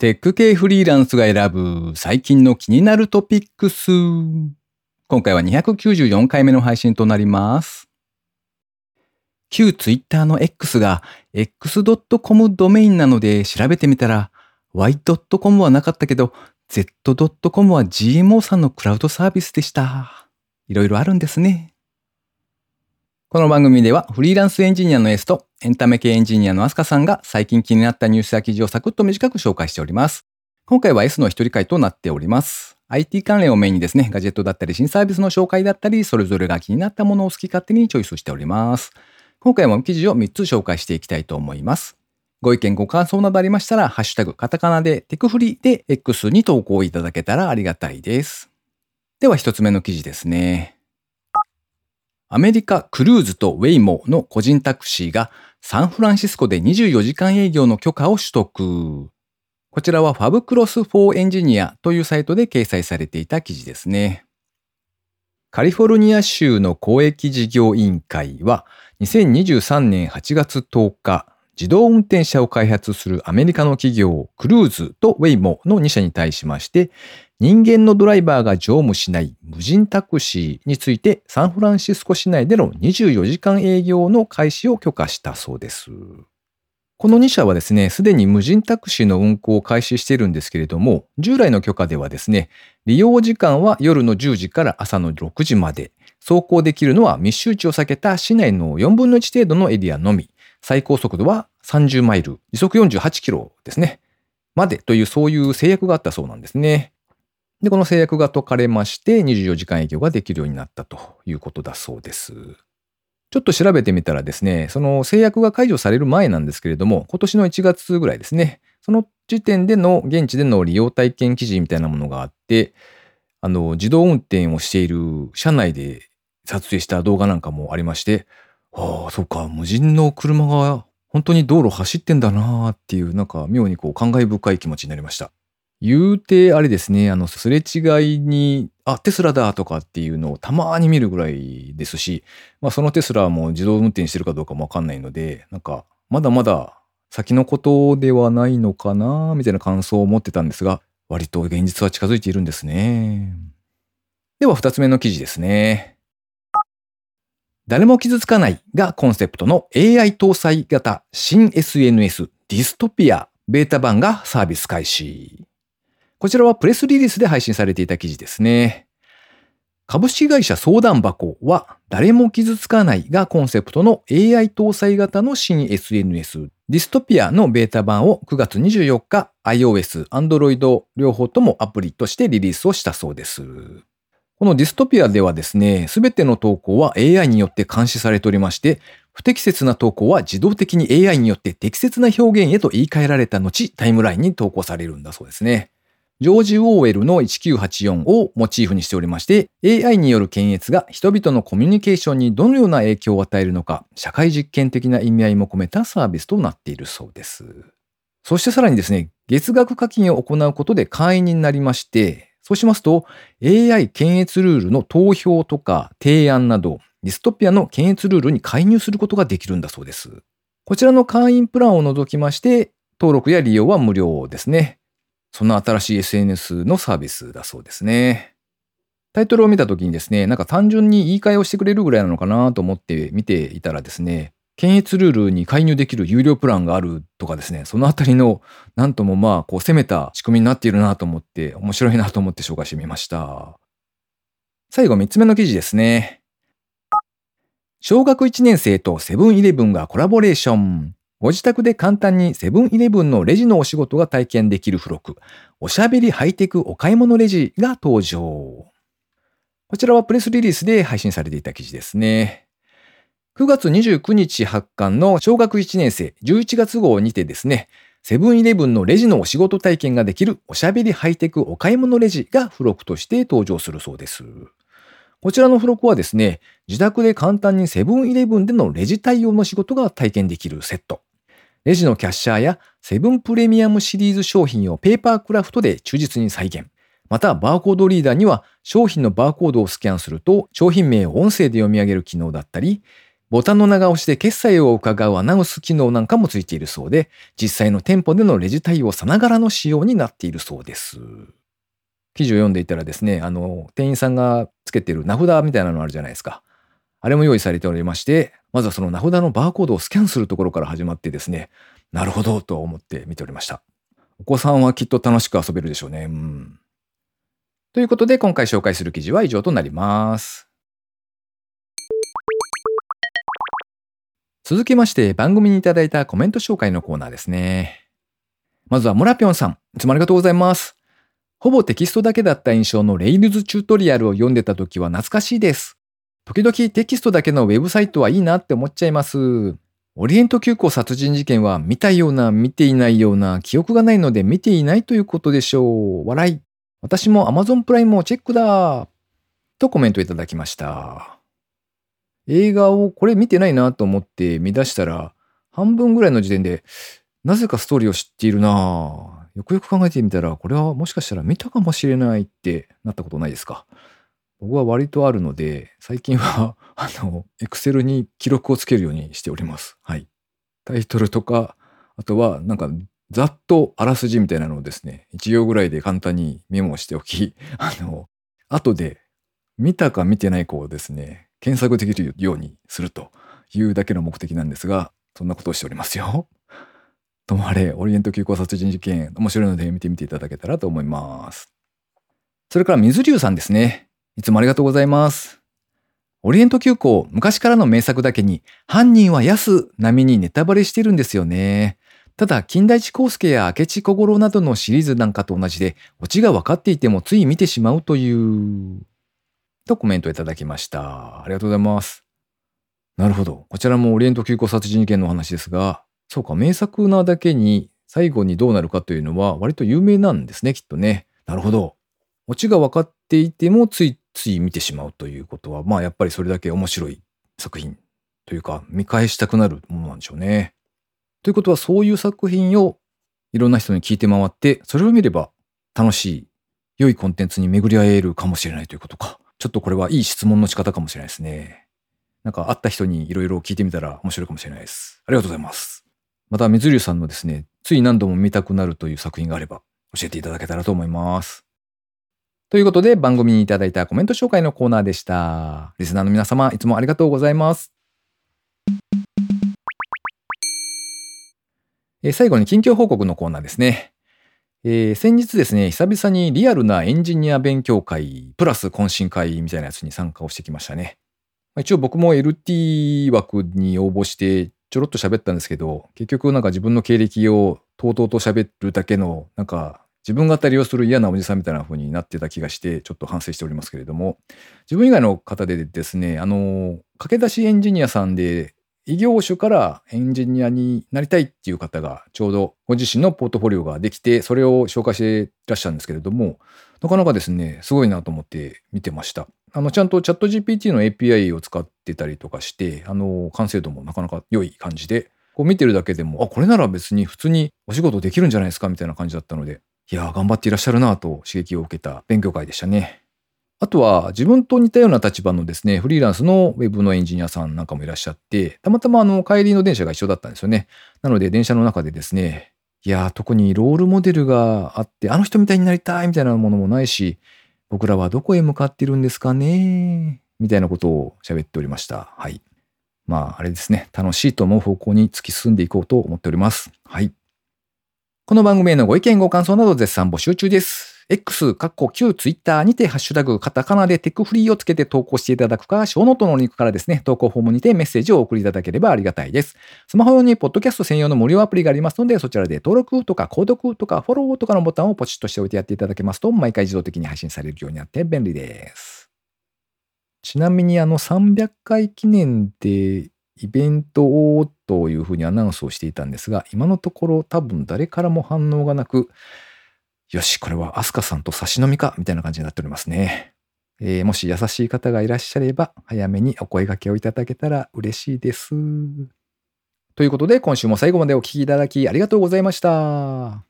テック系フリーランスが選ぶ最近の気になるトピックス。今回は294回目の配信となります。旧 Twitter の X が x.com ドメインなので調べてみたら y.com はなかったけど z.com は GMO さんのクラウドサービスでした。いろいろあるんですね。この番組ではフリーランスエンジニアの S とエンタメ系エンジニアのアスカさんが最近気になったニュースや記事をサクッと短く紹介しております。今回は S の一人会となっております。IT 関連をメインにですね、ガジェットだったり新サービスの紹介だったり、それぞれが気になったものを好き勝手にチョイスしております。今回も記事を3つ紹介していきたいと思います。ご意見ご感想などありましたら、ハッシュタグカタカナでテクフリで X に投稿いただけたらありがたいです。では一つ目の記事ですね。アメリカクルーズとウェイモの個人タクシーがサンフランシスコで24時間営業の許可を取得。こちらはファブクロス4エンジニアというサイトで掲載されていた記事ですね。カリフォルニア州の公益事業委員会は2023年8月10日、自動運転車を開発するアメリカの企業クルーズとウェイモの2社に対しまして人間のドライバーが乗務しない無人タクシーについてサンフランシスコ市内での24時間営業の開始を許可したそうです。この2社はですね、すでに無人タクシーの運行を開始しているんですけれども、従来の許可ではですね、利用時間は夜の10時から朝の6時まで、走行できるのは密集地を避けた市内の4分の1程度のエリアのみ、最高速度は30マイル、時速48キロですね、までというそういう制約があったそうなんですね。で、この制約が解かれまして、24時間営業ができるようになったということだそうです。ちょっと調べてみたらですね、その制約が解除される前なんですけれども、今年の1月ぐらいですね、その時点での現地での利用体験記事みたいなものがあって、あの、自動運転をしている車内で撮影した動画なんかもありまして、ああ、そうか、無人の車が本当に道路走ってんだなーっていう、なんか妙にこう感慨深い気持ちになりました。言うて、あれですね、あの、すれ違いに、あ、テスラだとかっていうのをたまに見るぐらいですし、まあそのテスラも自動運転してるかどうかもわかんないので、なんか、まだまだ先のことではないのかな、みたいな感想を持ってたんですが、割と現実は近づいているんですね。では二つ目の記事ですね。誰も傷つかないがコンセプトの AI 搭載型新 SNS ディストピアベータ版がサービス開始。こちらはプレスリリースで配信されていた記事ですね。株式会社相談箱は誰も傷つかないがコンセプトの AI 搭載型の新 SNS ディストピアのベータ版を9月24日 iOS、Android 両方ともアプリとしてリリースをしたそうです。このディストピアではですね、すべての投稿は AI によって監視されておりまして、不適切な投稿は自動的に AI によって適切な表現へと言い換えられた後、タイムラインに投稿されるんだそうですね。ジョージ・ウォーウェルの1984をモチーフにしておりまして、AI による検閲が人々のコミュニケーションにどのような影響を与えるのか、社会実験的な意味合いも込めたサービスとなっているそうです。そしてさらにですね、月額課金を行うことで会員になりまして、そうしますと AI 検閲ルールの投票とか提案など、ディストピアの検閲ルールに介入することができるんだそうです。こちらの会員プランを除きまして、登録や利用は無料ですね。その新しい SNS のサービスだそうですね。タイトルを見た時にですね、なんか単純に言い換えをしてくれるぐらいなのかなと思って見ていたらですね、検閲ルールに介入できる有料プランがあるとかですね、そのあたりの、なんともまあ、こう攻めた仕組みになっているなと思って、面白いなと思って紹介してみました。最後3つ目の記事ですね。小学1年生とセブンイレブンがコラボレーション。ご自宅で簡単にセブンイレブンのレジのお仕事が体験できる付録、おしゃべりハイテクお買い物レジが登場。こちらはプレスリリースで配信されていた記事ですね。9月29日発刊の小学1年生11月号にてですね、セブンイレブンのレジのお仕事体験ができるおしゃべりハイテクお買い物レジが付録として登場するそうです。こちらの付録はですね、自宅で簡単にセブンイレブンでのレジ対応の仕事が体験できるセット。レジのキャッシャーやセブンプレミアムシリーズ商品をペーパークラフトで忠実に再現。また、バーコードリーダーには商品のバーコードをスキャンすると商品名を音声で読み上げる機能だったり、ボタンの長押しで決済を伺うアナウンス機能なんかもついているそうで、実際の店舗でのレジ対応さながらの仕様になっているそうです。記事を読んでいたらですね、あの、店員さんがつけてる名札みたいなのあるじゃないですか。あれも用意されておりまして、まずはその名札のバーコードをスキャンするところから始まってですね、なるほどと思って見ておりました。お子さんはきっと楽しく遊べるでしょうね。う。ということで今回紹介する記事は以上となります。続きまして番組にいただいたコメント紹介のコーナーですね。まずはモラピョンさん、いつもありがとうございます。ほぼテキストだけだった印象の Rails チュートリアルを読んでた時は懐かしいです。時々テキストだけのウェブサイトはいいなって思っちゃいます。オリエント急行殺人事件は見たような見ていないような記憶がないので見ていないということでしょう。笑い。私も Amazon プライムをチェックだとコメントいただきました。映画をこれ見てないなと思って見出したら、半分ぐらいの時点で、なぜかストーリーを知っているなよくよく考えてみたら、これはもしかしたら見たかもしれないってなったことないですか？僕は割とあるので、最近は、あの、エクセルに記録をつけるようにしております。はい。タイトルとか、あとは、なんか、ざっとあらすじみたいなのをですね、1行ぐらいで簡単にメモしておき、あの、後で見たか見てない子をですね、検索できるようにするというだけの目的なんですが、そんなことをしておりますよ。ともあれ、オリエント急行殺人事件、面白いので見てみていただけたらと思います。それから水流さんですね。いつもありがとうございます。オリエント急行、昔からの名作だけに、犯人は安並みにネタバレしてるんですよね。ただ、金田一耕助や明智小五郎などのシリーズなんかと同じで、オチが分かっていてもつい見てしまうという、とコメントいただきました。ありがとうございます。なるほど。こちらもオリエント急行殺人事件の話ですが、そうか、名作なだけに最後にどうなるかというのは割と有名なんですね、きっとね。なるほど。オチが分かっていてもついつい見てしまうということは、まあやっぱりそれだけ面白い作品というか、見返したくなるものなんでしょうね。ということは、そういう作品をいろんな人に聞いて回って、それを見れば楽しい、良いコンテンツに巡り合えるかもしれないということか。ちょっとこれはいい質問の仕方かもしれないですね。なんか会った人にいろいろ聞いてみたら面白いかもしれないです。ありがとうございます。また、水流さんのですね、つい何度も見たくなるという作品があれば教えていただけたらと思います。ということで番組にいただいたコメント紹介のコーナーでした。リスナーの皆様、いつもありがとうございます。え最後に近況報告のコーナーですね。えー、先日ですね、久々にリアルなエンジニア勉強会、プラス懇親会みたいなやつに参加をしてきましたね。一応僕も LT 枠に応募してちょろっと喋ったんですけど、結局なんか自分の経歴をとうとうと喋るだけの、なんか自分語りをする嫌なおじさんみたいな風になってた気がして、ちょっと反省しておりますけれども、自分以外の方でですね、あの、駆け出しエンジニアさんで異業種からエンジニアになりたいっていう方がちょうどご自身のポートフォリオができて、それを紹介していらっしゃるんですけれども、なかなかですね、すごいなと思って見てました。あの、ちゃんとチャット GPT の API を使ってたりとかして、あの、完成度もなかなか良い感じで、こう見てるだけでも、あ、これなら別に普通にお仕事できるんじゃないですかみたいな感じだったので、いや頑張っていらっしゃるなと刺激を受けた勉強会でしたね。あとは自分と似たような立場のですね、フリーランスのウェブのエンジニアさんなんかもいらっしゃって、たまたまあの帰りの電車が一緒だったんですよね。なので電車の中でですね、いや特にロールモデルがあって、あの人みたいになりたいみたいなものもないし、僕らはどこへ向かっているんですかねみたいなことを喋っておりました。はい。まあ、あれですね。楽しいと思う方向に突き進んでいこうと思っております。はい。この番組へのご意見ご感想など絶賛募集中です。X、カッコ旧 Twitter にてハッシュタグカタカナでテクフリーをつけて投稿していただくか、ショーノートのリンクからですね、投稿フォームにてメッセージを送りいただければありがたいです。スマホ用にポッドキャスト専用の無料アプリがありますので、そちらで登録とか購読とかフォローとかのボタンをポチッとしておいてやっていただけますと、毎回自動的に配信されるようになって便利です。ちなみにあの300回記念でイベントをというふうにアナウンスをしていたんですが、今のところ多分誰からも反応がなく、よし、これはアスカさんと差し飲みか、みたいな感じになっておりますね。えー、もし優しい方がいらっしゃれば、早めにお声掛けをいただけたら嬉しいです。ということで、今週も最後までお聴きいただきありがとうございました。